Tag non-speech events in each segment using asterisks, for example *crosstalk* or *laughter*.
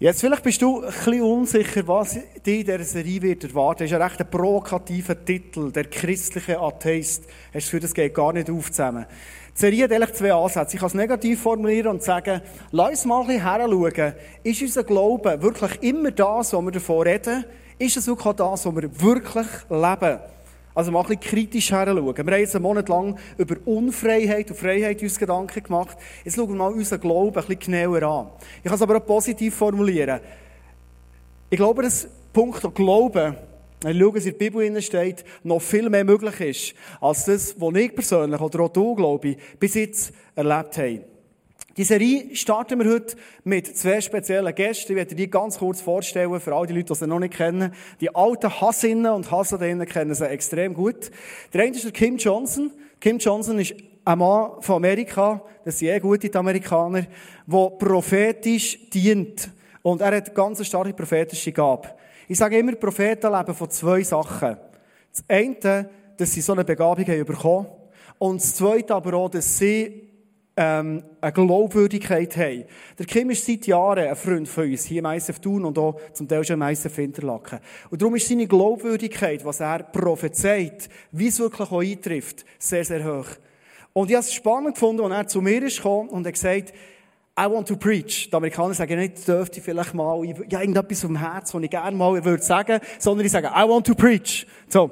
Jetzt vielleicht bist du ein bisschen unsicher, was dich in dieser Serie wird erwarten. Das ist ein recht provokativer Titel, der christliche Atheist. Hast das Gefühl, das geht gar nicht auf zusammen. Die Serie hat eigentlich zwei Ansätze. Ich kann es negativ formulieren und sagen, lass uns mal ein bisschen heranschauen. Ist unser Glaube wirklich immer das, was wir davon reden? Ist es auch das, was wir wirklich leben? Also mal ein bisschen kritisch heranschauen. Wir haben jetzt einen Monat lang über Unfreiheit und Freiheit uns Gedanken gemacht. Jetzt schauen wir mal unseren Glauben ein bisschen genauer an. Ich kann es aber auch positiv formulieren. Ich glaube, dass Punkt Glauben, wenn ich schaue, was in der Bibel steht, noch viel mehr möglich ist, als das, was ich persönlich oder auch du, glaube ich, bis jetzt erlebt habe. Die Serie starten wir heute mit zwei speziellen Gästen. Ich werde die ganz kurz vorstellen, für all die Leute, die sie noch nicht kennen. Die alten Hassinnen und Hassadinnen kennen sie extrem gut. Der eine ist der Kim Johnson. Kim Johnson ist ein Mann von Amerika, das sind eh gute Amerikaner, der prophetisch dient. Und er hat ganz starke prophetische Gabe. Ich sage immer, Propheten leben von zwei Sachen. Das eine, dass sie so eine Begabung haben bekommen. Und das zweite aber auch, dass sie ähm, eine Glaubwürdigkeit haben. Der Kim ist seit Jahren ein Freund von uns, hier im ISF Thun und auch zum Teil schon im ISF Interlaken. Und darum ist seine Glaubwürdigkeit, was er prophezeit, wie es wirklich auch eintrifft, sehr, sehr hoch. Und ich habe es spannend gefunden, als er zu mir ist gekommen und hat gesagt, I want to preach. Die Amerikaner sagen nicht, dürfte ich vielleicht mal, ja, irgendetwas vom Herz, was ich gerne mal würde sagen, sondern ich sage, I want to preach. So.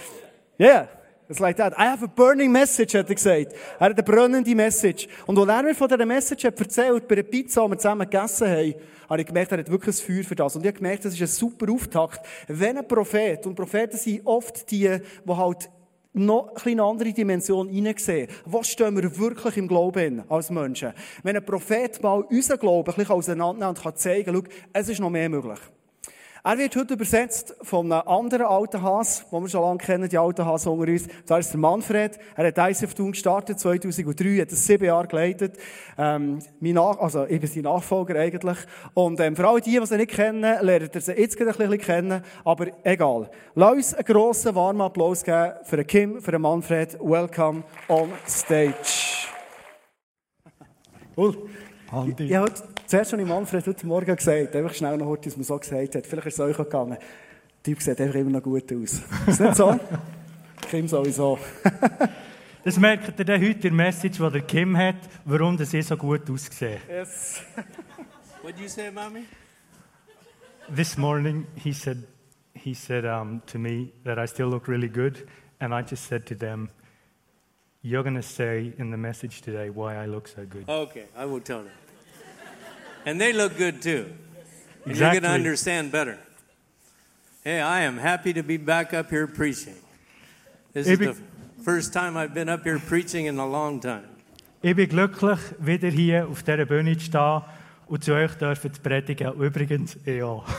*laughs* yeah. It's like that. I have a burning message, hat er gesagt. Er hat eine brennende Message. Und als er mir von dieser Message hat erzählt, bei einer Pizza, die wir zusammen gegessen haben, habe ich gemerkt, er hat wirklich ein Feuer für das. Und ich habe gemerkt, das ist ein super Auftakt. Wenn ein Prophet, und Propheten sind oft die, die halt noch eine andere Dimension hineinsehen. Was stehen wir wirklich im Glauben als Menschen? Wenn ein Prophet mal unseren Glauben ein bisschen auseinandernimmt und kann zeigen, schau, es ist noch mehr möglich. Er wird heute übersetzt von einem anderen alten Hass, den wir schon lange kennen, die alten Hass unter uns. Das ist der Manfred. Er hat ICF Thun gestartet, 2003, hat es sieben Jahre geleitet. Ähm, mein Nach also, ich bin sein Nachfolger eigentlich. Und, ähm, für alle die, die sie nicht kennen, lernt ihr sie jetzt gerade ein bisschen kennen. Aber egal. Lass uns einen grossen, warmen Applaus geben für den Kim, für den Manfred. Welcome on stage. Cool. Andi. Ich, ich habe zuerst schon Manfred heute Morgen gesagt, einfach schnell noch heute, was man so gesagt hat. Vielleicht ist es euch auch gegangen. Der Typ sieht einfach immer noch gut aus. Ist nicht so? Kim sowieso. *laughs* Das merkt ihr dann heute in der Message, die der Kim hat, warum das so gut aussieht. Yes. What did you say me? This morning he said, he said um, to me that I still look really good, and I just said to them, You're going to say in the message today why I look so good. Okay, I will tell them. And they look good too. And You're going to understand better. Hey, I am happy to be back up here preaching. This is the first time I've been up here preaching in a long time. Ich bin glücklich, wieder hier auf dieser Bühne zu stehen und zu euch dürfen zu predigen. Übrigens, ja. *laughs*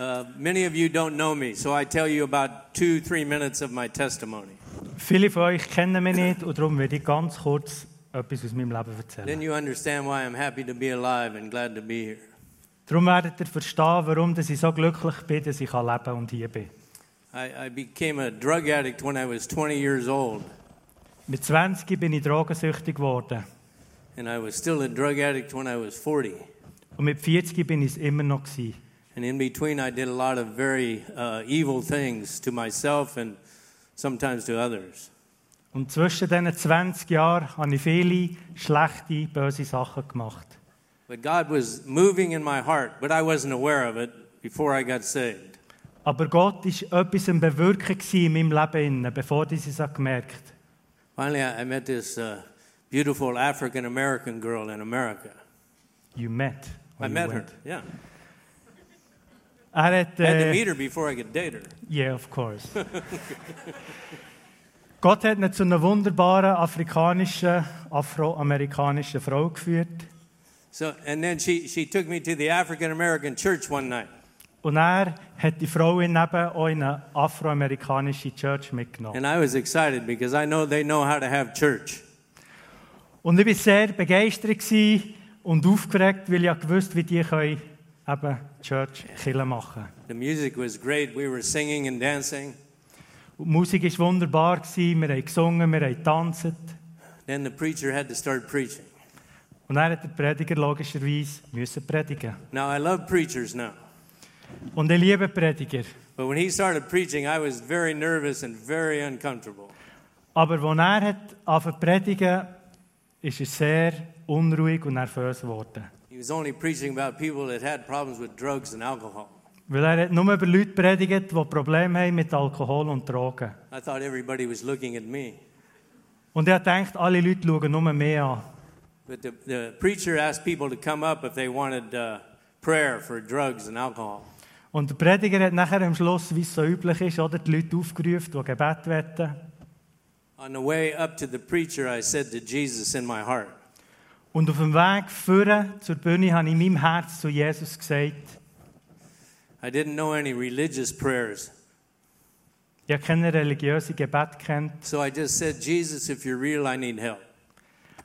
Uh, many of you don't know me, so I tell you about two, three minutes of my testimony. Viele von euch kennen mich nicht und darum werde ich ganz kurz etwas aus meinem Leben Then erzählen. you understand why I'm happy to be alive and glad to be here. Darum werdet ihr verstehen, warum dass ich so glücklich bin, dass ich leben kann und hier bin. I, I became a drug addict when I was 20 years old, Mit 20 bin ich drogensüchtig geworden. and I was still a drug addict when I was 40. Und mit 40 bin ich es immer noch. Gewesen. And in between, I did a lot of very uh, evil things to myself and sometimes to others. Und zwischen diesen 20 Jahren habe ich viele schlechte, böse Sachen gemacht. But God was moving in my heart, but I wasn't aware of it before I got saved. Aber Gott war etwas am Bewirken in meinem Leben, bevor ich es gemerkt habe. Finally, I met this uh, beautiful African American girl in America. You met. I you met her, went. yeah. Er hat, I had to äh, meet her before I could date her. Yeah, of course. *laughs* Gott hat ihn zu einer wunderbaren afrikanischen, afroamerikanischen Frau geführt. So, and then she, she took me to the African American church one night. Und er hat die Frau in eben auch in eine afroamerikanische Church mitgenommen. And I was excited because I know they know how to have church. Und ich war sehr begeistert und aufgeregt, weil ich gewusst wie die können eben Church Kille machen. The music was great. We were singing and dancing. Und die Musik war wunderbar, gewesen. wir haben gesungen, wir haben getanzt. Then the preacher had to start preaching. Und dann hat der Prediger logischerweise müssen predigen. Now, I love preachers now. Und ich liebe Prediger. But when he started preaching, I was very nervous and very uncomfortable. Aber als er hat angefangen zu predigen, ist er sehr unruhig und nervös geworden. He was only preaching about people that had problems with drugs and alcohol. Weil er hat nur über Leute predigt, die Probleme haben mit Alkohol und Drogen. I thought everybody was looking at me. Und er denkt, alle Leute schauen nur mehr an. But the, the preacher asked people to come up if they wanted uh, prayer for drugs and alcohol. Und der Prediger hat nachher am Schluss, wie es so üblich ist, oder, die Leute aufgerufen, die Gebet wetten. On the way up to the preacher, I said to Jesus in my heart, Und auf dem Weg führen zur Bühne habe ich in meinem Herz zu Jesus gesagt, I didn't know any religious prayers. ich habe keine religiöse Gebet kennt, So I just said, Jesus, if you're real, I need help.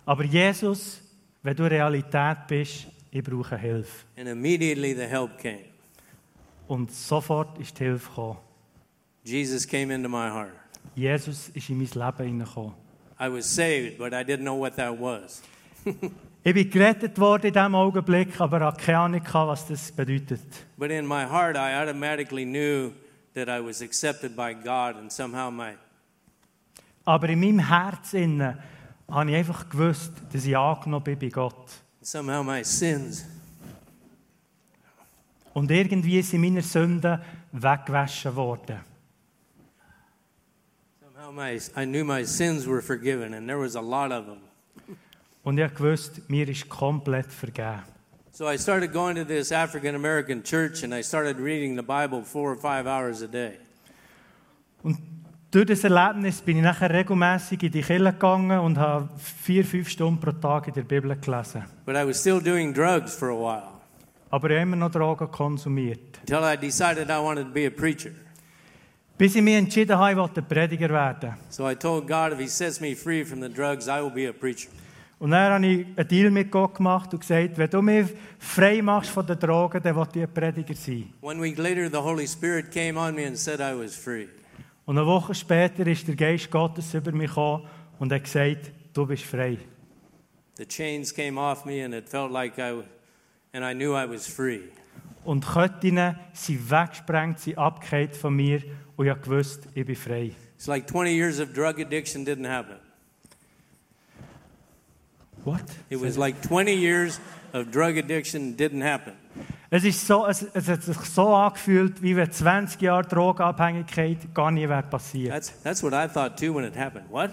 aber Jesus, wenn du Realität bist, ich brauche Hilfe. And immediately the help came. Und sofort ist die Hilfe gekommen. Jesus came into my heart. Jesus ist in mein Leben hineingekommen. I was saved, but I didn't know what that was. *laughs* Ich bin gerettet worden in diesem Augenblick, aber hatte keine Ahnung, was das bedeutet. But in my heart, I automatically knew that I was accepted by God, and somehow my Aber in meinem Herzen habe ich einfach gewusst, dass ich angenommen bin bei Gott. somehow my sins Und irgendwie sind meine Sünden weggewaschen worden. somehow my I knew my sins were forgiven, and there was a lot of them. Und ich gewusst, mir ist komplett vergeben. So I started going to this African American church, and I started reading the Bible four or five hours a day. Und durch das Erlebnis bin ich nachher regelmäßig in die Kirche gegangen und habe vier, fünf Stunden pro Tag in der Bibel gelesen. But I was still doing drugs for a while Aber ich habe immer noch Drogen konsumiert. until I decided I wanted to be a preacher. Bis ich mich entschieden habe, ich wollte Prediger werden. So I told God, if He sets me free from the drugs, I will be a preacher. Und dann habe ich einen Deal mit Gott gemacht und gesagt, wenn du mich frei machst von den Drogen, dann will ich ein Prediger sein. One week later, the Holy Spirit came on me and said I was free. Und eine Woche später ist der Geist Gottes über mich gekommen und hat gesagt, du bist frei. The chains came off me, and it felt like I, and I knew I was free. Und Ketten sind weggesprengt, sind abgekehrt von mir und ich gewusst, ich bin frei. It's like 20 years of drug addiction didn't happen. What? It was like 20 years of drug addiction didn't happen. Es, ist so, es, es hat sich so angefühlt, wie wenn 20 Jahre Drogenabhängigkeit gar nie wäre passiert. That's, that's what I thought too when it happened. What?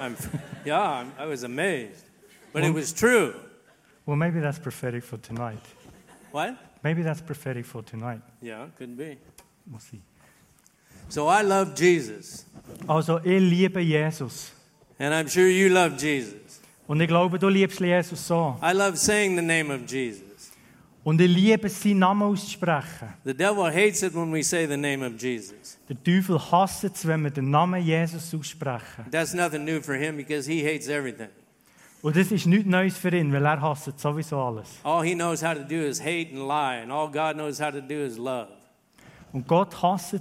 I'm, *laughs* yeah, I'm, I was amazed. But it was true. Well, maybe that's prophetic for tonight. What? Maybe that's prophetic for tonight. Yeah, could be. We'll see. So I love Jesus. Also, ich liebe Jesus. And I'm sure you love Jesus. Und ich glaube, du liebst Jesus so. I love saying the name of Jesus. Und ich liebe es, seinen Namen auszusprechen. The devil hates it when we say the name of Jesus. Der Teufel hasst es, wenn wir den Namen Jesus aussprechen. That's nothing new for him because he hates everything. Und das ist nichts Neues für ihn, weil er hasst sowieso alles. All he knows how to do is hate and lie, and all God knows how to do is love. Und Gott hasst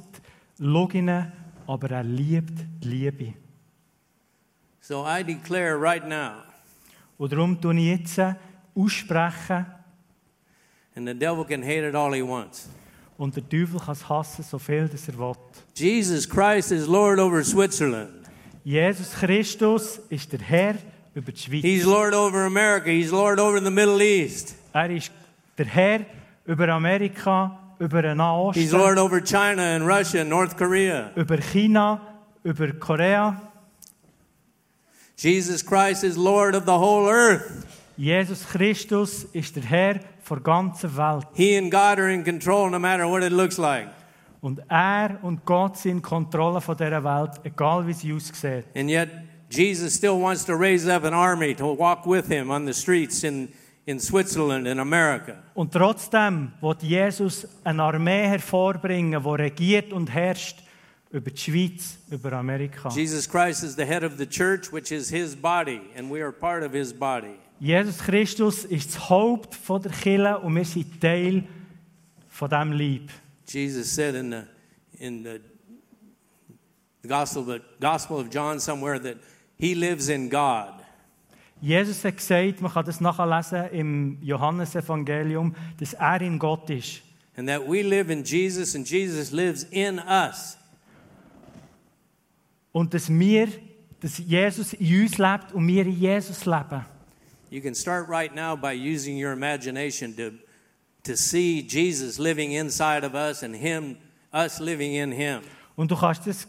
Loginen, aber er liebt die Liebe. So I declare right now, Und darum tue ich jetzt aussprechen, and the devil can hate it all he wants. und der Teufel kann es hassen, so viel dass er will. Jesus Christ is Lord over Switzerland. Jesus Christus ist der Herr über die Schweiz. He's Lord over America. He's Lord over the Middle East. Er ist der Herr über Amerika, über den Nahen He's Lord over China and Russia and North Korea. über China, über Korea. Jesus Christ is Lord of the whole earth. Jesus Christus ist der Herr der ganzen Welt. He and God are in control no matter what it looks like. Und er und Gott sind in Kontrolle von dieser Welt, egal wie sie aussieht. And yet, Jesus still wants to raise up an army to walk with him on the streets in, in Switzerland and America. Und trotzdem wird Jesus eine Armee hervorbringen, die regiert und herrscht über die Schweiz, über Amerika. Jesus Christ is the head of the church, which is his body, and we are part of his body. Jesus Christus ist das Haupt von der Kirche und wir sind Teil von diesem Leib. Jesus said in the, in the Gospel, the Gospel of John somewhere that he lives in God. Jesus hat gesagt, man kann das nachlesen im Johannesevangelium, dass er in Gott ist. and that we live in Jesus and Jesus lives in us. Und dass wir, dass Jesus in uns lebt und wir in Jesus leben. You can start right now by using your imagination to, to see Jesus living inside of us and him us living in him. Und du kannst das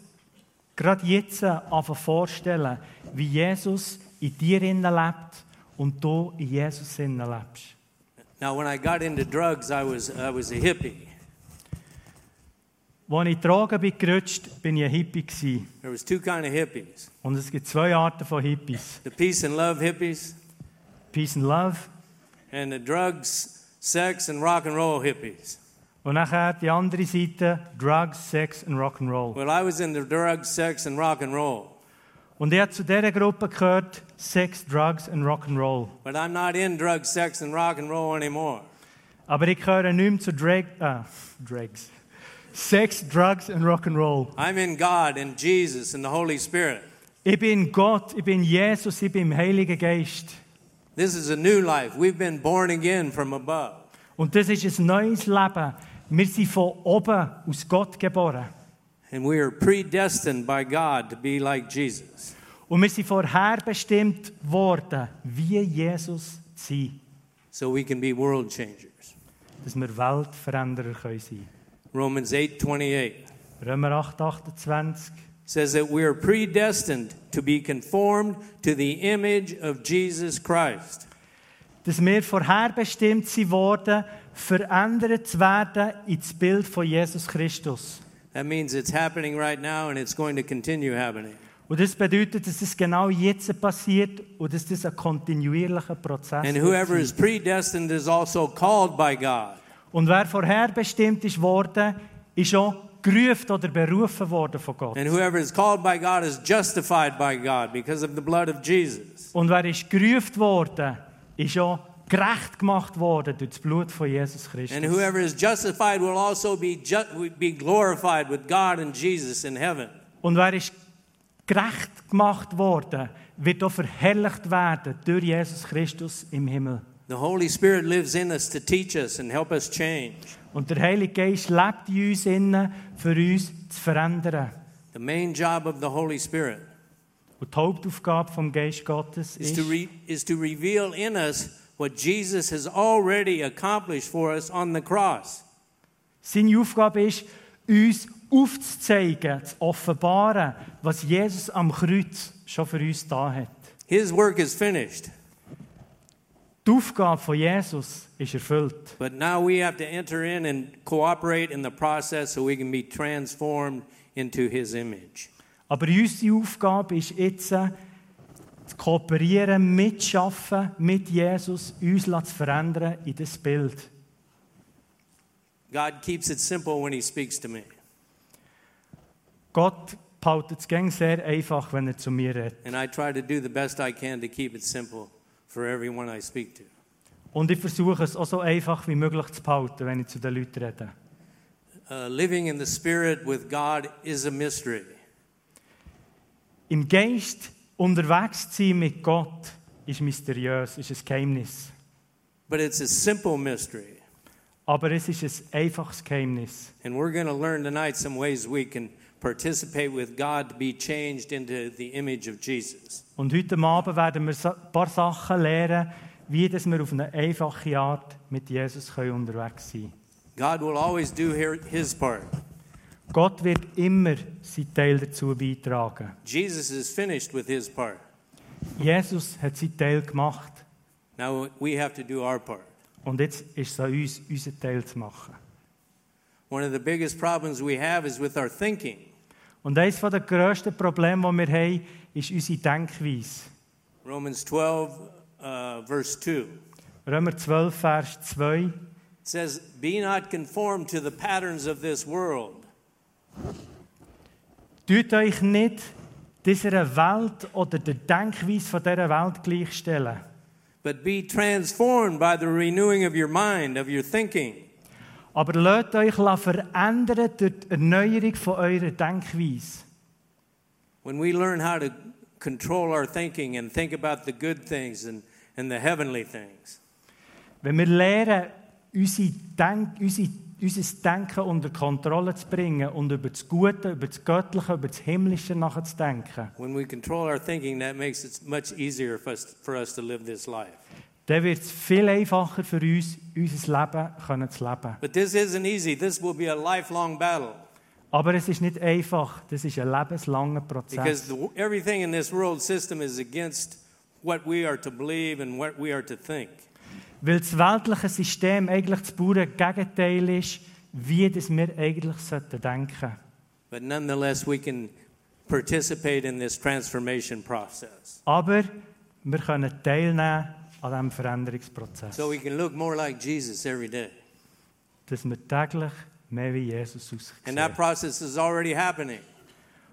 gerade jetzt einfach vorstellen, wie Jesus in dir innen lebt und du in Jesus innen lebst. Now when I got into drugs, I was I was a hippie. Als ich Drogen bin gerutscht, bin ich ein Hippie gewesen. There was two kind of hippies. Und es gibt zwei Arten von Hippies. The peace and love hippies Peace and Love and the drugs, sex and rock and roll hippies. und nachher die andere Seite Drugs, Sex und Rock'n'Roll. Well, I was into drugs, sex and rock and roll. Und ich habe zu dieser Gruppe gehört Sex, Drugs und Rock'n'Roll. But I'm not in drugs, sex and rock and roll anymore. Aber ich gehöre nicht mehr zu Drag, äh, Drags. Sex, Drugs und Rock'n'Roll. I'm in God and Jesus and the Holy Spirit. Ich bin Gott, ich bin Jesus, ich bin im Heiligen Geist. This is a new life. We've been born again from above. Und das ist ein neues Leben. Wir sind von oben aus Gott geboren. And we are predestined by God to be like Jesus. Und wir sind vorherbestimmt worden, wie Jesus zu sein. So we can be world changers. Dass wir Weltveränderer können sein Romans 8:28 Römer 8, 28. says that we are predestined to be conformed to the image of Jesus Christ. Dass wir vorherbestimmt sind worden, verändert zu werden ins Bild von Jesus Christus. That means it's happening right now and it's going to continue happening. Und das bedeutet, dass es genau jetzt passiert und dass das ein kontinuierlicher Prozess And whoever is predestined is also called by God. Und wer vorherbestimmt ist worden, ist auch gerufen oder berufen worden von Gott. And whoever is called by God is justified by God because of the blood of Jesus. Und wer ist gerufen worden, ist auch gerecht gemacht worden durch das Blut von Jesus And Christus. whoever is justified will also be, ju- be glorified with God and Jesus in heaven. Und wer ist gerecht gemacht worden, wird auch verherrlicht werden durch Jesus Christus im Himmel. The Holy Spirit lives in us to teach us and help us change. Und der Heilige Geist lebt in uns innen, für uns zu verändern. The main job of the Holy Spirit Und die Hauptaufgabe vom Geist Gottes is ist, to, re- is to reveal in us what Jesus has already accomplished for us on the cross. seine Aufgabe ist, uns aufzuzeigen, zu offenbaren, was Jesus am Kreuz schon für uns da hat. His work is finished, Die Aufgabe von Jesus ist erfüllt. but now we have to enter in and cooperate in the process so we can be transformed into His image. Aber unsere Aufgabe ist jetzt, äh, zu kooperieren, mitzuschaffen mit Jesus, uns zu verändern in das Bild. God keeps it simple when He speaks to me. Gott behaltet es sehr einfach, wenn er zu mir redet. And I try to do the best I can to keep it simple for everyone I speak to. Und ich versuche es auch so einfach wie möglich zu behalten, wenn ich zu den Leuten rede. Uh, living in the Spirit with God is a mystery. Im Geist unterwegs zu sein mit Gott ist mysteriös, ist ein Geheimnis. But it's a simple mystery. Aber es ist ein einfaches Geheimnis. And we're going to learn tonight some ways we can participate with God to be changed into the image of Jesus. Und heute Abend werden wir ein paar Sachen lernen, wie dass wir auf eine einfache Art mit Jesus können unterwegs sein God will always do his part. Gott wird immer seinen Teil dazu beitragen. Jesus is finished with his part. Jesus hat seinen Teil gemacht Now we have to do our part. und jetzt ist es an uns, unseren Teil zu machen. One of the biggest problems we have is with our thinking. Und eines der grössten Probleme, die wir haben, ist unsere Denkweise. Romans 12, uh, verse 2. Römer 12, Vers 2. It says, Be not conformed to the patterns of this world, Tut euch nicht dieser Welt oder der Denkweise von dieser Welt gleichstellen. but be transformed by the renewing of your mind, of your thinking. Aber lasst euch verändern durch die Erneuerung von eurer Denkweise. When we learn how to control our thinking and think about the good things and, and the heavenly things. Wenn wir lernen, unsere Denk unsere, unser Denken unter Kontrolle zu bringen und über das Gute, über das Göttliche, über das Himmlische nachzudenken, When we control our thinking, that makes it much easier for us, for us to live this life. Dann wird es viel einfacher für uns, unser Leben können zu leben. But this isn't easy. This will be a lifelong battle Aber es ist nicht einfach, das ist ein lebenslanger because Prozess. the, everything in this world system is against what we are to believe and what we are to think. Weil das weltliche System eigentlich das pure Gegenteil ist, wie das wir eigentlich sollten denken. But nonetheless, we can participate in this transformation process. Aber wir können teilnehmen an diesem Veränderungsprozess. So we can look more like Jesus every day. dass wir täglich mehr wie Jesus And that aussehen. process is already happening.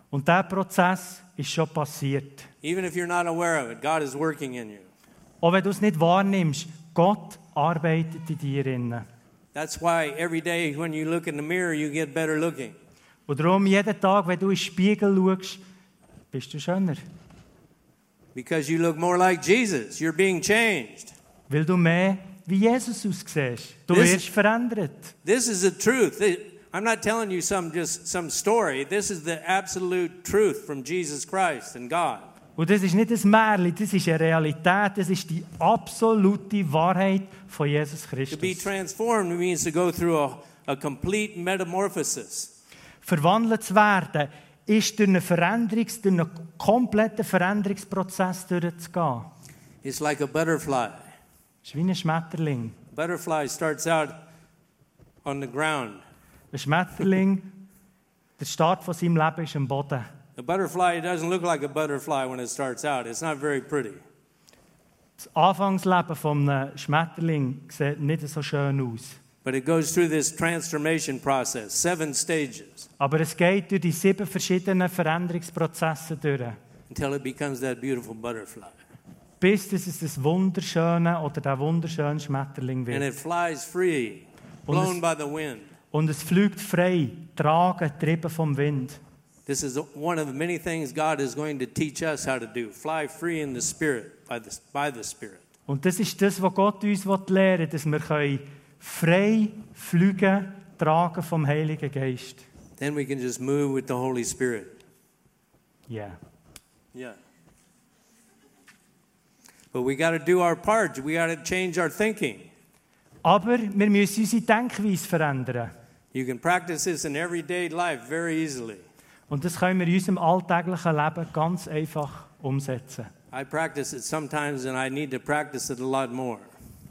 Und dieser Prozess ist schon passiert. Even if you're not aware of it, God is working in you. Auch wenn du es nicht wahrnimmst, Gott arbeitet in dir. innen. That's why every day when you look in the mirror, you get better looking. Und darum, jeden Tag, wenn du in den Spiegel schaust, bist du schöner. Because you look more like Jesus. You're being changed. Weil du mehr wie Jesus aussiehst. Du Das- wirst verändert. This is the truth. It- I'm not telling you some just some story. This is the absolute truth from Jesus Christ and God. Und das ist nicht ein Märchen, das ist eine Realität, das ist die absolute Wahrheit von Jesus To be Christus. transformed means to go through a, a complete metamorphosis. Verwandelt zu werden, ist durch einen, Veränderungs-, durch einen kompletten Veränderungsprozess durchzugehen. It's like a butterfly. Es ist wie ein Schmetterling. A butterfly starts out on the ground. Ein Schmetterling, der Start von seinem Leben ist am Boden. A butterfly doesn't look like a butterfly when it starts out. It's not very pretty. Das Anfangsleben von einem Schmetterling sieht nicht so schön aus. But it goes through this transformation process, seven stages, Aber es geht durch die sieben verschiedenen Veränderungsprozesse durch, until it becomes that beautiful butterfly. bis dass es das wunderschöne oder der wunderschöne Schmetterling wird. And it flies free, blown es- by the wind. Und es fliegt frei, tragen, getrieben vom Wind. This is one of the many things God is going to teach us how to do. Fly free in the Spirit, by the, by the Spirit. Und das ist das, was Gott uns lehren will, dass wir können frei fliegen, tragen vom Heiligen Geist. Then we can just move with the Holy Spirit. Ja. Yeah. But we got to do our part. We got to change our thinking. Aber wir müssen unsere Denkweise verändern. You can practice this in everyday life very easily. Und das können wir in unserem alltäglichen Leben ganz einfach umsetzen. I practice it sometimes and I need to practice it a lot more.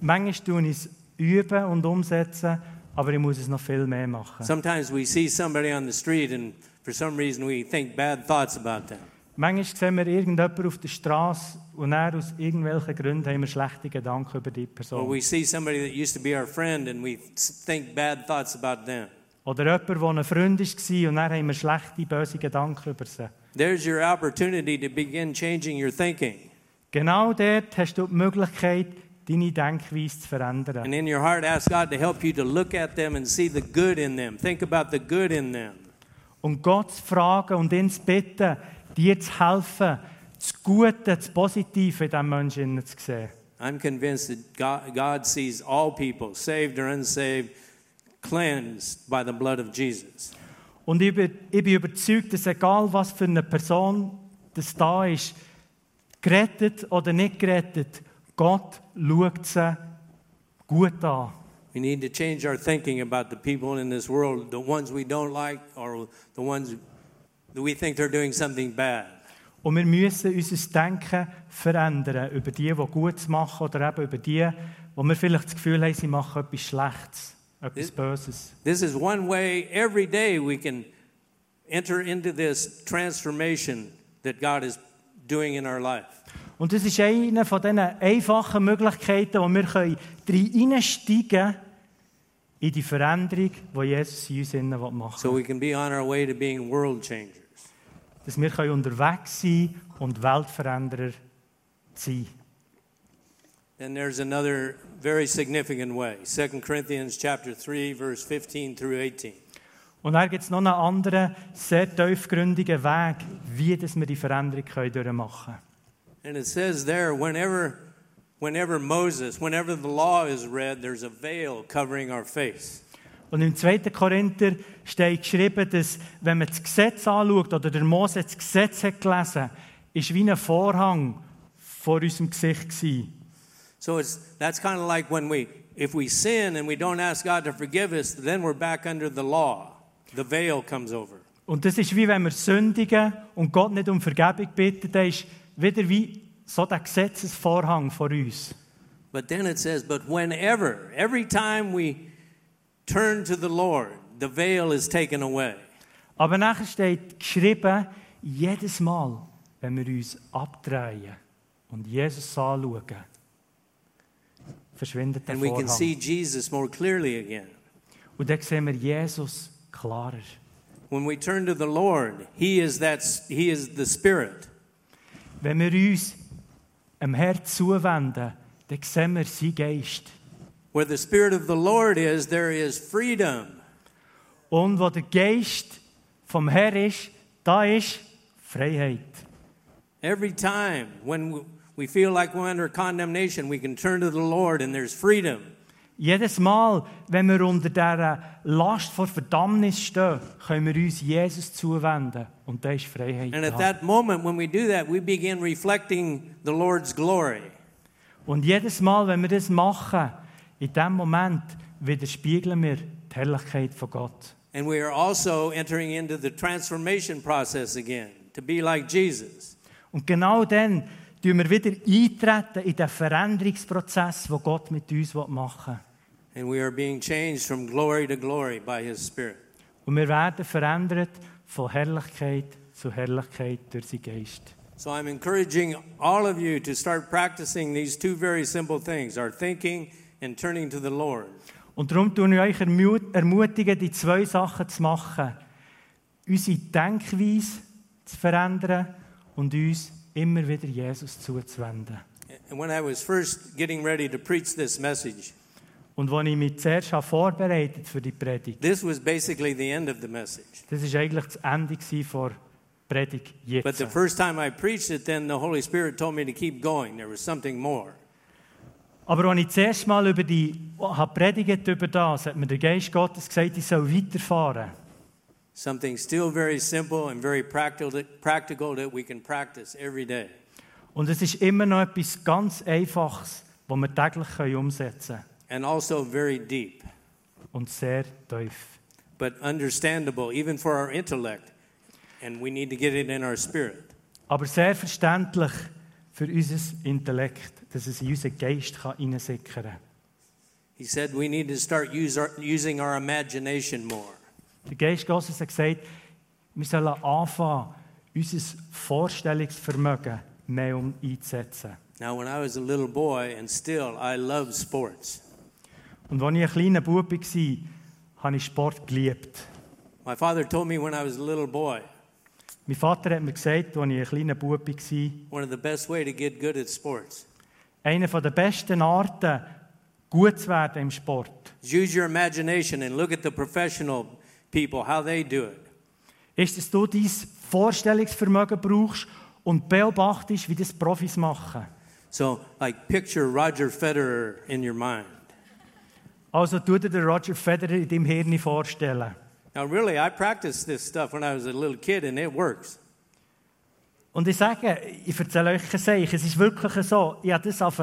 Manchmal tun ich es üben und umsetzen, aber ich muss es noch viel mehr machen. Sometimes we see somebody on the street and for some reason we think bad thoughts about them. Manchmal sehen wir irgendjemanden auf der Straße und er aus irgendwelchen Gründen haben wir schlechte Gedanken über die Or Person. we see somebody that used to be our friend and we think bad thoughts about them. Oder jemand, der ein Freund war und dann haben wir schlechte, böse Gedanken über sie. There's your opportunity to begin changing your thinking. Genau dort hast du die Möglichkeit, deine Denkweise zu verändern. And in your heart, ask God to help you to look at them and see the good in them. Think about the good in them. Und Gott zu fragen und ihn zu bitten, dir zu helfen, das Gute, das Positive in diesem Menschen zu sehen. I'm convinced that God, God sees all people, saved or unsaved, cleansed by the blood of Jesus. Und ich bin, ich bin überzeugt, dass egal was für eine Person das da ist, gerettet oder nicht gerettet, Gott schaut sie gut an. We need to change our thinking about the people in this world, the ones we don't like or the ones that we think they're doing something bad. Und wir müssen unser Denken verändern über die, die Gutes machen oder eben über die, wo wir vielleicht das Gefühl haben, sie machen etwas Schlechtes, etwas Böses. This is one way every day we can enter into this transformation that God is doing in our life. Und das ist eine von diesen einfachen Möglichkeiten, wo wir können reinsteigen können in die Veränderung, die Jesus in uns innen machen So we can be on our way to being world changers. Dass wir können unterwegs sein und Weltveränderer sein. Then there's another very significant way. 2 Corinthians chapter 3 verse 15 through 18. Und dann gibt es noch einen anderen, sehr tiefgründigen Weg, wie das wir die Veränderung können durchmachen können. And it says there, whenever, whenever Moses, whenever the law is read, there's a veil covering our face. Und im 2. Korinther steht geschrieben, dass, wenn man das Gesetz anschaut oder der Mose das Gesetz hat gelesen, ist wie ein Vorhang vor unserem Gesicht gewesen. So it's, that's kind of like when we, if we sin and we don't ask God to forgive us, then we're back under the law. The veil comes over. Und das ist wie wenn wir sündigen und Gott nicht um Vergebung bitten, dann ist wieder wie so der Gesetzesvorhang vor uns. But then it says, but whenever, every time we turn to the Lord, the veil is taken away. Aber nachher steht geschrieben, jedes Mal, wenn wir uns abdrehen und Jesus anschauen, verschwindet der And we can see Vorhang. Jesus more clearly again. Und dann sehen wir Jesus klarer. When we turn to the Lord, He is that He is the Spirit. Wenn wir uns dem Herrn zuwenden, dann sehen wir seinen Geist. Where the Spirit of the Lord is, there is freedom. Und wo der Geist vom Herrn ist, da ist Freiheit. Every time when we feel like we're under condemnation, we can turn to the Lord and there's freedom. Jedes Mal, wenn wir unter dieser Last vor Verdammnis stehen, können wir uns Jesus zuwenden. Und da ist Freiheit. And at that moment, when we do that, we begin reflecting the Lord's glory. Und jedes Mal, wenn wir das machen, in dem Moment widerspiegeln wir die Herrlichkeit von Gott. And we are also entering into the transformation process again to be like Jesus. Und genau dann tun wir wieder eintreten in den Veränderungsprozess, den Gott mit uns machen will. And we are being changed from glory to glory by His Spirit. Und wir werden verändert von Herrlichkeit zu Herrlichkeit durch seinen Geist. So I'm encouraging all of you to start practicing these two very simple things our thinking and turning to the Lord. Und darum tue ich euch ermutigen, die zwei Sachen zu machen. Unsere Denkweise zu verändern und uns immer wieder Jesus zuzuwenden. And when I was first getting ready to preach this message, Und als ich mich zuerst vorbereitet für die Predigt, this was basically the end of the message. das war eigentlich das Ende der Predigt But jetzt. the first time I preached it, then the Holy Spirit told me to keep going. There was something more. Aber als ich zuerst mal über die habe predigt über das, hat mir der Geist Gottes gesagt, ich soll weiterfahren. Something still very simple and very practical, that we can practice every day. Und es ist immer noch etwas ganz Einfaches, was wir täglich umsetzen können. And also very deep, Und sehr tief. but understandable even for our intellect. And we need to get it in our spirit. Aber sehr verständlich für unser Intellekt, dass es in unseren Geist kann hineinsickern kann. He said we need to start use our, using our imagination more. Der Geist Gottes hat gesagt, wir sollen anfangen, unser Vorstellungsvermögen mehr um einzusetzen. Now, when I was a little boy, and still, I love sports. Und als ich ein kleiner Bub war, habe ich Sport geliebt. My father told me when I was a little boy, Mein Vater hat mir gesagt, als ich ein kleiner Bub war, one of the best way to get good at sports eine der besten Arten, gut zu werden im Sport, use your imagination and look at the professional people, how they do it. ist, dass du dein Vorstellungsvermögen brauchst und beobachtest, wie das Profis machen. So, like, picture Roger Federer in your mind. Also tu dir den Roger Federer in deinem Hirn vorstellen. Now, really, I practiced this stuff when I was a little kid, and it works. Und ich sage, ich erzähle euch ein Seich, es ist wirklich so, ich habe das auf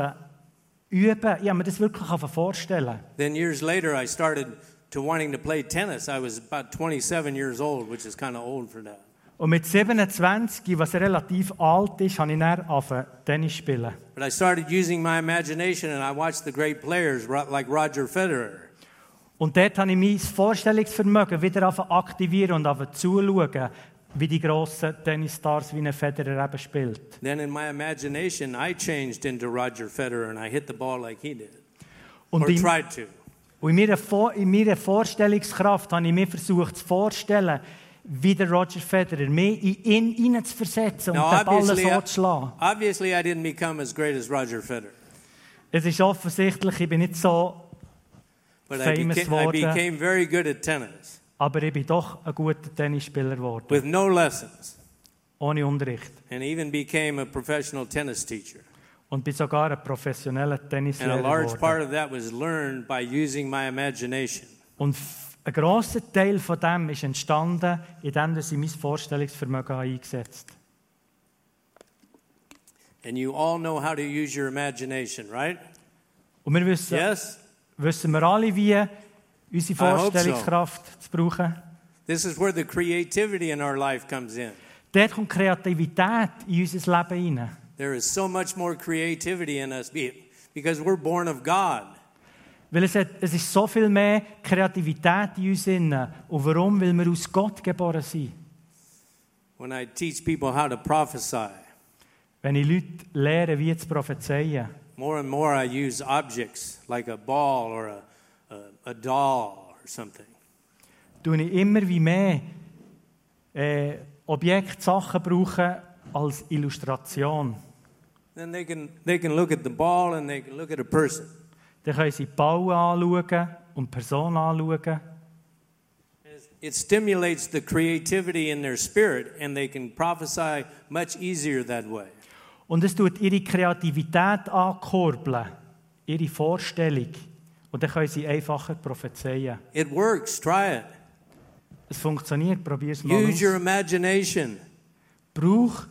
üben, ich habe mir das wirklich auf vorstellen. Then, years later, I started to wanting to play tennis. I was about 27 years old, which is kind of old for that. Und mit 27, was relativ alt ist, habe ich dann Tennis zu spielen. But I started using my imagination, and I watched the great players like Roger Federer. Und dort habe ich mein Vorstellungsvermögen wieder aktivieren und zuzuschauen, wie die grossen Tennisstars wie ein Federer eben spielt. Then, in my imagination, I changed into Roger Federer, and I hit the ball like he did, Und or in, tried to. und in, meiner, Vor- in meiner Vorstellungskraft habe ich mir versucht zu vorstellen, wie der Roger Federer mich in ihn hineinzuversetzen und Now, den Ball so zu schlagen. obviously, I didn't become as great as Roger Federer, Es ist offensichtlich, ich bin nicht so but Famous became, I became very good at tennis. aber ich bin doch ein guter Tennisspieler geworden, with no lessons, ohne Unterricht. and even became a professional tennis teacher. Und bin sogar ein professioneller And a Tennislehrer large part geworden. of that was learned by using my imagination. Und ein grosser Teil von dem ist entstanden, indem ich mein Vorstellungsvermögen habe eingesetzt And you all know how to use your imagination, right? Und wir wissen, Yes? wissen wir alle, wie unsere hope so. Vorstellungskraft zu brauchen. This is where the creativity in our life comes in. Dort kommt Kreativität in unser Leben hinein. There is so much more creativity in us be- because we're born of God. Weil es, hat, es ist so viel mehr Kreativität in uns hinein. Und warum? Weil wir aus Gott geboren sind. When I teach people how to prophesy, Wenn ich Leute lehre, wie zu prophezeien, more and more I use objects like a ball or a, a, a doll or something. tue ich immer wie mehr äh, Objekte, Sachen brauchen als Illustration. Then they can, they can look at the ball and they can look at a person. Dann können sie Bauen anschauen und Person anschauen. It stimulates the creativity in their spirit and they can prophesy much easier that way. Und es tut ihre Kreativität ankurbeln, ihre Vorstellung. Und dann können sie einfacher prophezeien. It works, try it. Es funktioniert, probier es mal Use your aus. imagination. Brauch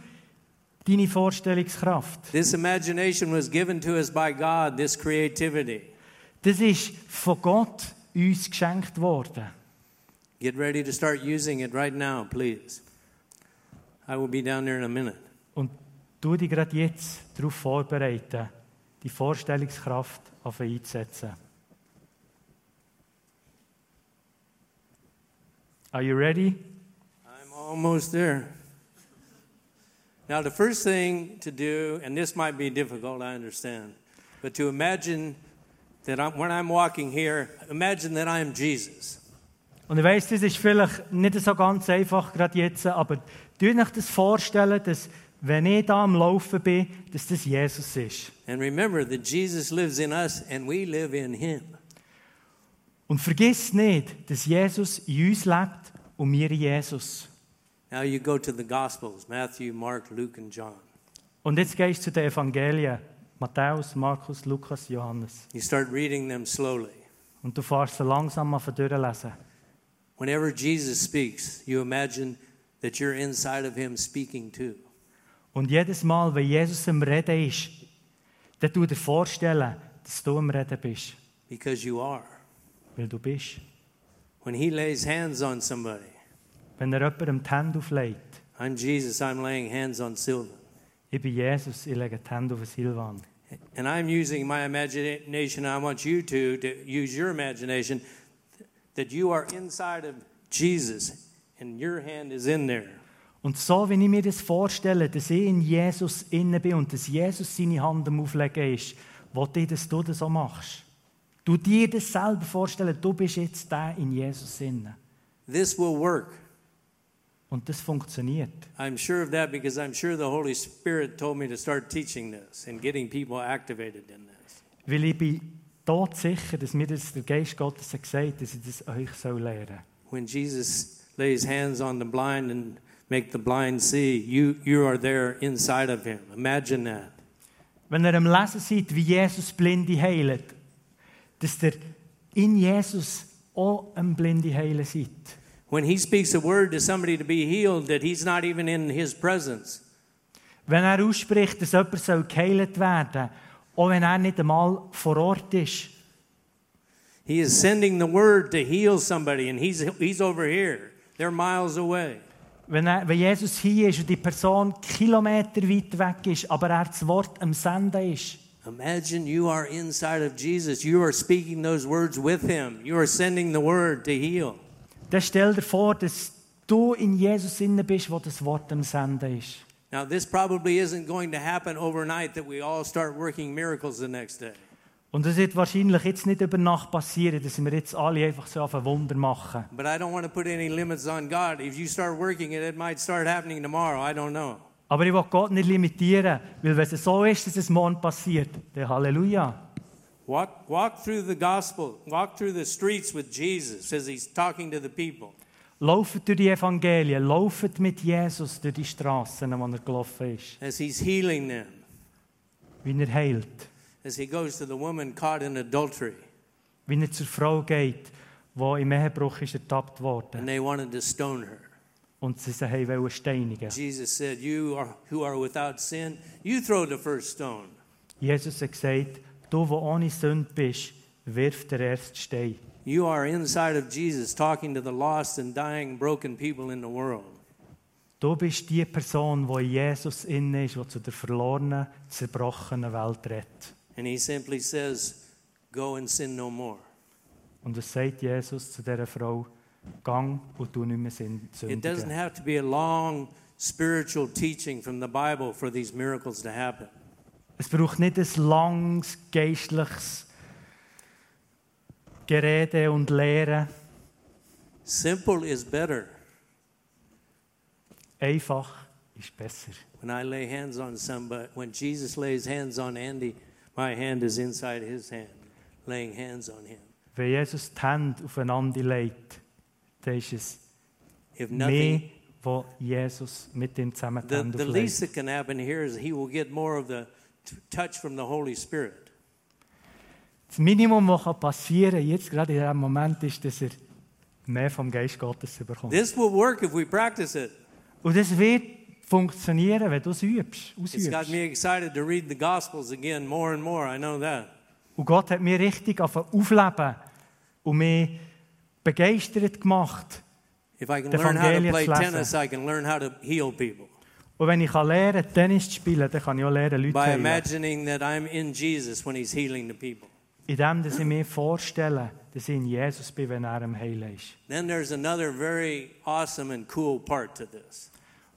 deine Vorstellungskraft. This imagination was given to us by God, this creativity. Das ist von Gott uns geschenkt worden. Get ready to start using it right now, please. I will be down there in a minute. Und tu dich gerade jetzt darauf vorbereiten, die Vorstellungskraft auf einzusetzen. Are you ready? I'm almost there. Now, the first thing to do, and this might be difficult, I understand, but to imagine that I'm, when I'm walking here, imagine that I am Jesus. Und ich weiss, das ist vielleicht nicht so ganz einfach gerade jetzt, aber tu euch das vorstellen, dass wenn ich da am Laufen bin, dass das Jesus ist. And remember that Jesus lives in us and we live in him. Und vergiss nicht, dass Jesus in uns lebt und wir in Jesus. Now you go to the Gospels Matthew, Mark, Luke, and John. Und jetzt gehst du zu den Evangelien. Matthäus, Markus, Lukas, Johannes. You start reading them slowly. Und du fährst sie langsam mal von durchlesen. Whenever Jesus speaks, you imagine that you're inside of him speaking too. Und jedes Mal, wenn Jesus am Reden ist, dann tu dir vorstellen, dass du am Reden bist. Because you are. Weil du bist. When he lays hands on somebody, Wenn er jemandem die Hände auflegt, I'm Jesus, I'm laying hands on Sylvan. ich bin Jesus, ich lege die Hände auf Silvan. And I'm using my imagination. I want you to, to use your imagination that you are inside of Jesus and your hand is in there. Und so, wie ich mir das vorstelle, dass ich in Jesus innen bin und dass Jesus seine Hand am Auflegen ist, wollte ich, dass du das so machst. Du dir das selber vorstellen, du bist jetzt der in Jesus innen. This will work. Und das funktioniert. I'm sure of that because I'm sure the Holy Spirit told me to start teaching this and getting people activated in this. Weil ich bin tot sicher, dass mir das der Geist Gottes hat gesagt dass ich das euch soll lehren. When Jesus lays hands on the blind and make the blind see, you, you are there inside of him. Imagine that. Wenn ihr am Lesen seid, wie Jesus Blinde heilt, dass ihr in Jesus auch ein Blinde heilen seid. When he speaks a word to somebody to be healed, that he's not even in his presence. Wenn er ausspricht, dass jemand soll geheilt werden auch wenn er nicht einmal vor Ort ist. He is sending the word to heal somebody, and he's, he's over here. They're miles away. Wenn, er, wenn Jesus hier ist und die Person Kilometer weit weg ist, aber er das Wort am Senden ist, Imagine you are inside of Jesus. You are speaking those words with him. You are sending the word to heal. Dann stell dir vor, dass du in Jesus innen bist, wo das Wort am Senden ist. Now, this probably isn't going to happen overnight that we all start working miracles the next day. Und es wird wahrscheinlich jetzt nicht über Nacht passieren, dass wir jetzt alle einfach so auf ein Wunder machen. But I don't want to put any limits on God. If you start working it, it might start happening tomorrow. I don't know. Aber ich will Gott nicht limitieren, weil wenn es so ist, dass es morgen passiert, dann Halleluja. Walk, walk through the gospel, walk through the streets with Jesus as he's talking to the people. Lauft durch die Evangelien, lauft mit Jesus durch die Straßen, wo er gelaufen ist. as he's healing them, Wie er heilt. as he goes to the woman caught in adultery, Wie er zur Frau geht, die im Ehebruch ist ertappt and they wanted to stone her. Und sie wollen steinigen. Jesus said, You are, who are without sin, you throw the first stone. Jesus hat gesagt, du, der ohne Sünde bist, wirf den ersten Stein. You are inside of Jesus talking to the lost and dying, broken people in the world. Du bist die Person, in Jesus inne ist, die zu der verlorenen, zerbrochenen Welt redet. And he simply says, Go and sin no more. Und es sagt Jesus zu dieser Frau, gang und tu nicht mehr Sinn- It doesn't sündigen. have to be a long spiritual teaching from the Bible for these miracles to happen. Es braucht nicht ein langes, geistliches Gerede und Lehren. Simple is better. Einfach ist besser. When I lay hands on somebody, when Jesus lays hands on Andy, my hand is inside his hand, laying hands on him. Wenn Jesus die Hände aufeinander legt, dann ist es If mehr, wo Jesus mit ihm zusammen die the, Hände the least auflegt. that can happen here is he will get more of the touch from the Holy Spirit. Das Minimum, was passieren kann, jetzt gerade in diesem Moment, ist, dass er mehr vom Geist Gottes bekommt. This will work if we practice it. Und das wird funktionieren, wenn du es übst, It's got me excited to read the Gospels again more and more. I know that. Und Gott hat mich richtig aufleben und mich begeistert gemacht. If I can learn how to play tennis, I can learn how to heal people. Und wenn ich lernen Tennis zu spielen, dann kann ich auch lernen, Leute By imagining that I'm in Jesus when he's healing the people. Indem dass ich mir vorstelle, dass ich in Jesus bin, wenn er am Heilen ist. Then there's another very awesome and cool part to this.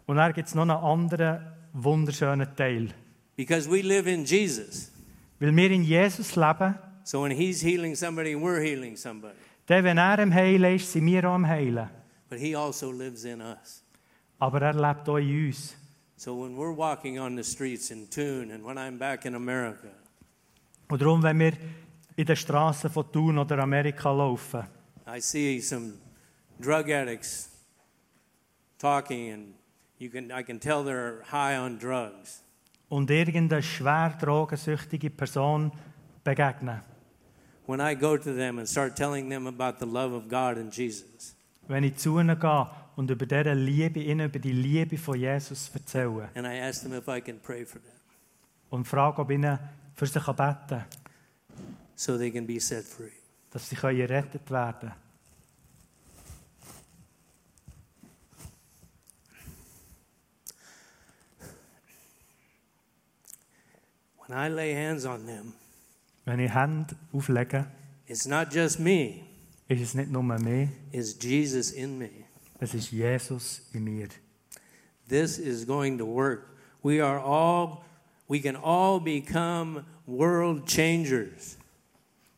Und dann gibt es noch einen anderen wunderschönen Teil. Because we live in Jesus. Weil wir in Jesus leben, So when he's healing somebody, we're healing somebody. dann, wenn er am Heilen ist, sind wir auch am Heilen. But he also lives in us. Aber er lebt auch in uns. So when we're walking on the streets in Tune and when I'm back in America, Und darum, wenn wir in den Straßen von Thun oder Amerika laufen, I see some drug addicts talking and you can, I can tell they're high on drugs. und irgendeine schwer drogensüchtige Person begegnen, When I go to them and start telling them about the love of God and Jesus, wenn ich zu ihnen gehe und über diese Liebe, ihnen über die Liebe von Jesus erzähle and I ask them if I can pray for them und frage, ob ich ihnen für sie beten kann, so they can be set free. dass sie können gerettet werden können. When I lay hands on them, Wenn ich Hände auflege, it's not just me, ist es nicht nur mehr, it's Jesus in me. Es ist Jesus in mir. This is going to work. We are all, we can all become world changers.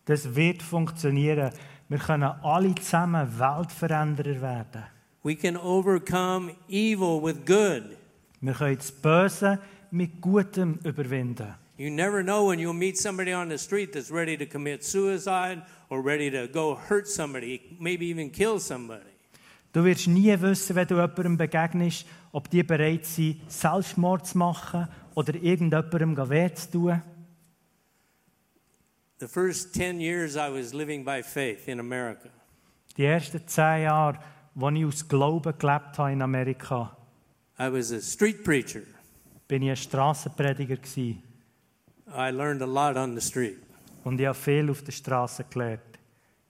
Das wird funktionieren. Wir können alle zusammen Weltveränderer werden. We can overcome evil with good. Wir können das Böse mit Gutem überwinden. You never know when you'll meet somebody on the street that's ready to commit suicide or ready to go hurt somebody, maybe even kill somebody. Du wirst nie wissen, wenn du jemandem begegnest, ob die bereit sind, Selbstmord zu machen oder irgendjemandem weh zu tun. The first 10 years I was living by faith in America. Die ersten zehn Jahre, als ich aus Glauben gelebt habe in Amerika, I was a street preacher. bin ich ein Strassenprediger gewesen. I learned a lot on the street. und ich habe viel auf der Straße gelernt.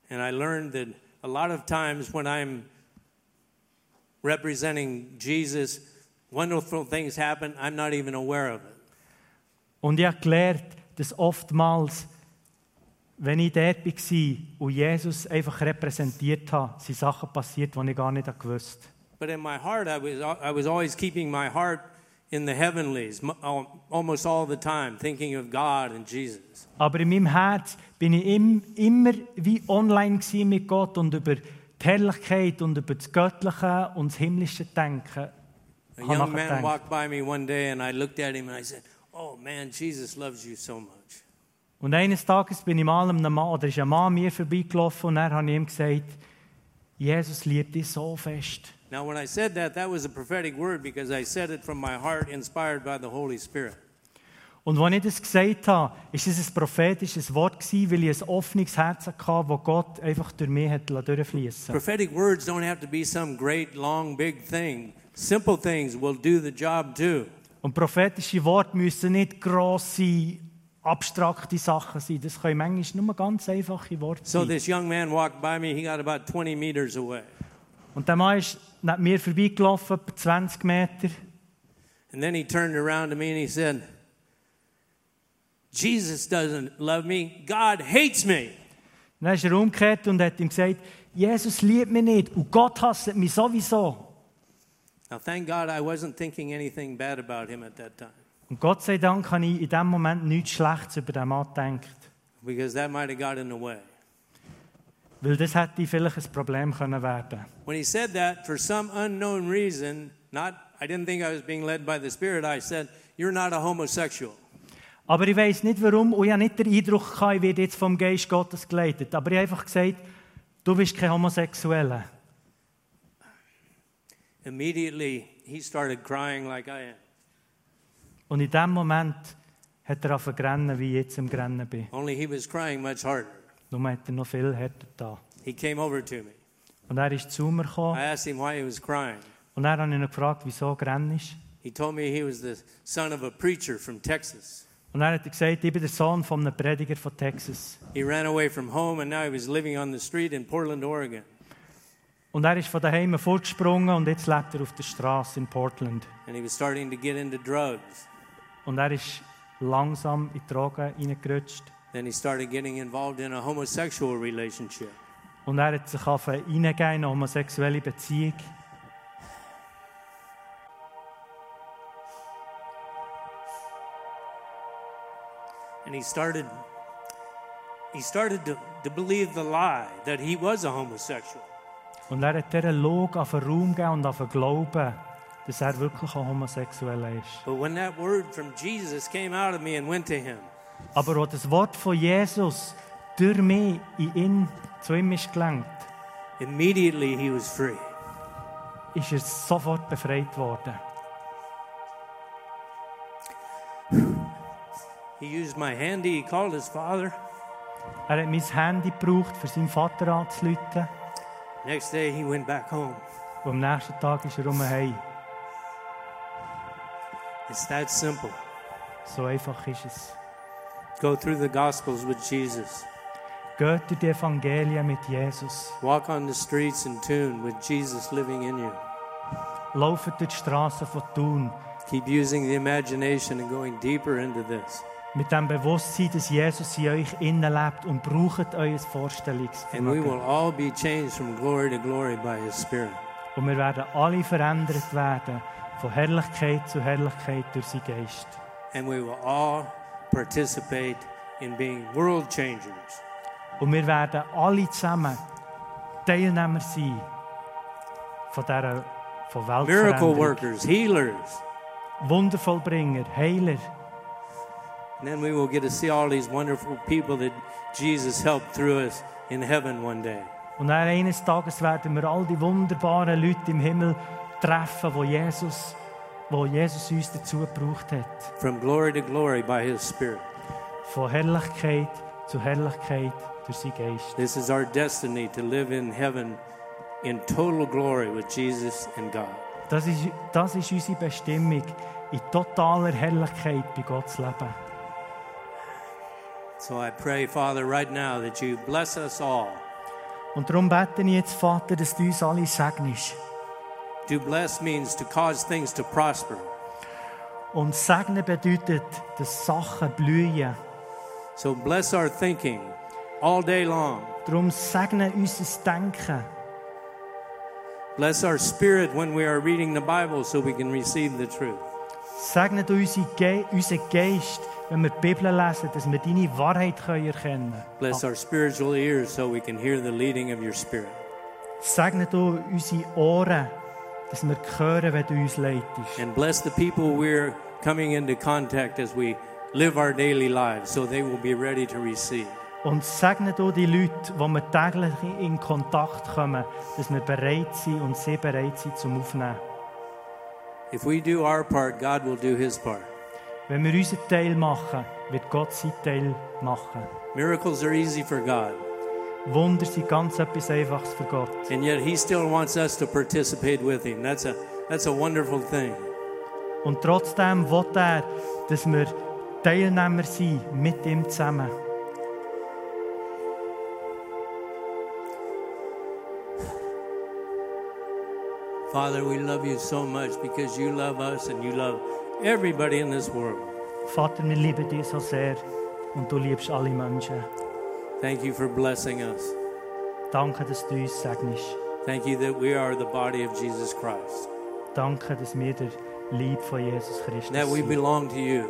And I learned that a lot of times when I'm representing Jesus, wonderful things happen, I'm not even aware of it. Und ich habe gelernt, dass oftmals, wenn ich dort war und Jesus einfach repräsentiert habe, sind Sachen passiert, die ich gar nicht gewusst habe. But in my heart, I was, I was always keeping my heart in the heavenlies almost all the time, thinking of God and Jesus. Aber in meinem Herz bin ich im, immer wie online mit Gott und über die Herrlichkeit und über das Göttliche und das Himmlische Denken. A young man walked by me one day, and I looked at him and I said, Oh man, Jesus loves you so much. Und eines Tages bin ich mal einem Mann, oder ist ein Mann an mir vorbeigelaufen und habe ich ihm gesagt, Jesus liebt dich so fest. Now, when I said that, that was a prophetic word because I said it from my heart, inspired by the Holy Spirit. Und als ich das gesagt habe, ist es ein prophetisches Wort gewesen, weil ich ein offenes Herz hatte, das Gott einfach durch mich hat durchfließen Prophetic words don't have to be some great, long, big thing. Simple things will do the job too. Und prophetische Worte müssen nicht grosse, abstrakte Sachen sein. Das können manchmal nur ganz einfache Worte So sein. this young man walked by me. He got about 20 meters away. Und der Mann ist neben mir vorbeigelaufen, etwa 20 Meter. And then he turned around to me and he said, Jesus doesn't love me. God hates me. Dann ist er umgekehrt und hat ihm gesagt, Jesus liebt mich nicht und Gott hasst mich sowieso. Now, thank God I wasn't thinking anything bad about him at that time Und Gott sei Dank habe ich in dem Moment nichts Schlechtes über den Mann gedacht. because that might have got in the way. Weil das hätte vielleicht ein Problem können werden When he said that, for some unknown reason, not I didn't think I was being led by the Spirit, I said, You're not a homosexual. Aber ich weiß nicht warum und ich habe nicht den Eindruck gehabt, ich werde jetzt vom Geist Gottes geleitet. Aber ich habe einfach gesagt, du bist kein Homosexueller. Immediately, he started crying like I am. Und in dem Moment hat er angefangen zu rennen, wie ich jetzt am Rennen bin. Only he was crying much harder. Nur hat er noch viel härter da. He came over to me. Und er ist zu mir I gekommen asked him why he was crying. und er habe ihn gefragt, wieso er ist. He told me he was the son of a preacher from Texas. Und er hat gesagt, ich bin der Sohn von einem Prediger von Texas. He ran away from home and now he was living on the street in Portland, Oregon. Und er ist von daheim fortgesprungen und jetzt lebt er auf der Straße in Portland. And he was starting to get into drugs. Und er ist langsam in Drogen reingerutscht. Then he started getting involved in a homosexual relationship. Und er hat sich angefangen in eine homosexuelle Beziehung. And he started he started to, to believe the lie that he was a homosexual. Und er hat dieser Log auf den Raum gegeben und auf den Glauben, dass er wirklich ein Homosexueller ist. But when that word from Jesus came out of me and went to him, Aber als das Wort von Jesus durch mich in ihn, zu ihm ist gelangt, immediately he was free. ist er sofort befreit worden. He used my handy, he called his father. Er hat mein Handy gebraucht, für seinen Vater anzuleiten. Next day he went back home. Und am nächsten Tag ist er um heim. It's that simple. So einfach ist es. Go through the gospels with Jesus. Geht durch die Evangelien mit Jesus. Walk on the streets in tune with Jesus living in you. Lauft durch die Straßen von Thun. Keep using the imagination and going deeper into this. Mit dem Bewusstsein, dass Jesus in euch innen lebt und braucht euer Vorstellungsvermögen. glory glory. Und wir werden alle verändert werden, von Herrlichkeit zu Herrlichkeit durch seinen Geist. And we will all participate in being world changers. Und wir werden alle zusammen Teilnehmer sein von dieser von Miracle Weltveränderung. workers, healers. Wundervollbringer, Heiler. And then we will get to see all these wonderful people that Jesus helped through us in heaven one day. Und eines Tages werden wir all die wunderbaren Leute im Himmel treffen, wo Jesus, wo Jesus uns dazu gebraucht hat. From glory to glory by his spirit. Von Herrlichkeit zu Herrlichkeit durch seinen Geist. This is our destiny to live in heaven in total glory with Jesus and God. Das ist, das ist unsere Bestimmung, in totaler Herrlichkeit bei Gott zu leben. So I pray, Father, right now that you bless us all. Und darum bete ich jetzt, Vater, dass du uns alle segnest. To bless means to cause things to prosper. Und segnen bedeutet, dass Sachen blühen. So bless our thinking all day long. Darum segne unser Denken. Bless our spirit when we are reading the Bible so we can receive the truth. Segne unsere Ge unseren Geist, wenn wir die Bibel lesen, dass wir deine Wahrheit können erkennen Bless our spiritual ears so we can hear the leading of your spirit. Segne du unsere Ohren, dass wir hören, wenn du uns leitest. And bless the people we're coming into contact as we live our daily lives so they will be ready to receive. Und segne du die Leute, die wir täglich in Kontakt kommen, dass wir bereit sind und sie bereit sind zum Aufnehmen. If we do our part, God will do his part. Wenn wir unseren Teil machen, wird Gott seinen Teil machen. Miracles are easy for God, Wunder sind ganz etwas Einfaches für Gott. and yet he still wants us to participate with him. That's a that's a wonderful thing. Und trotzdem will er, dass wir Teilnehmer sind mit ihm zusammen. Father, we love you so much because you love us and you love everybody in this world. Vater, wir lieben dich so sehr und du liebst alle Menschen. Thank you for blessing us. Danke, dass du uns segnest. Thank you that we are the body of Jesus Christ. Danke, dass wir der Lieb von Jesus Christus That we sind. belong to you.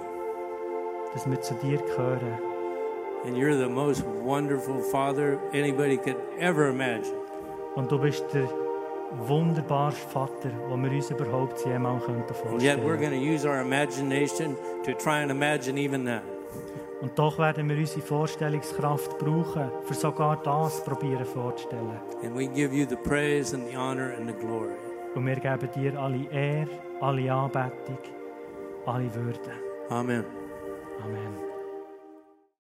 Dass wir zu dir gehören. And you're the most wonderful Father anybody could ever imagine. Und du bist der wunderbarste Vater, den wir uns überhaupt jemals yet we're vorstellen going to use our imagination to try and imagine even that. Und doch werden wir unsere Vorstellungskraft brauchen, für sogar das probieren vorzustellen. And we give you the praise and the honor and the glory. Und wir geben dir alle Ehre, alle Anbetung, alle Würde. Amen. Amen.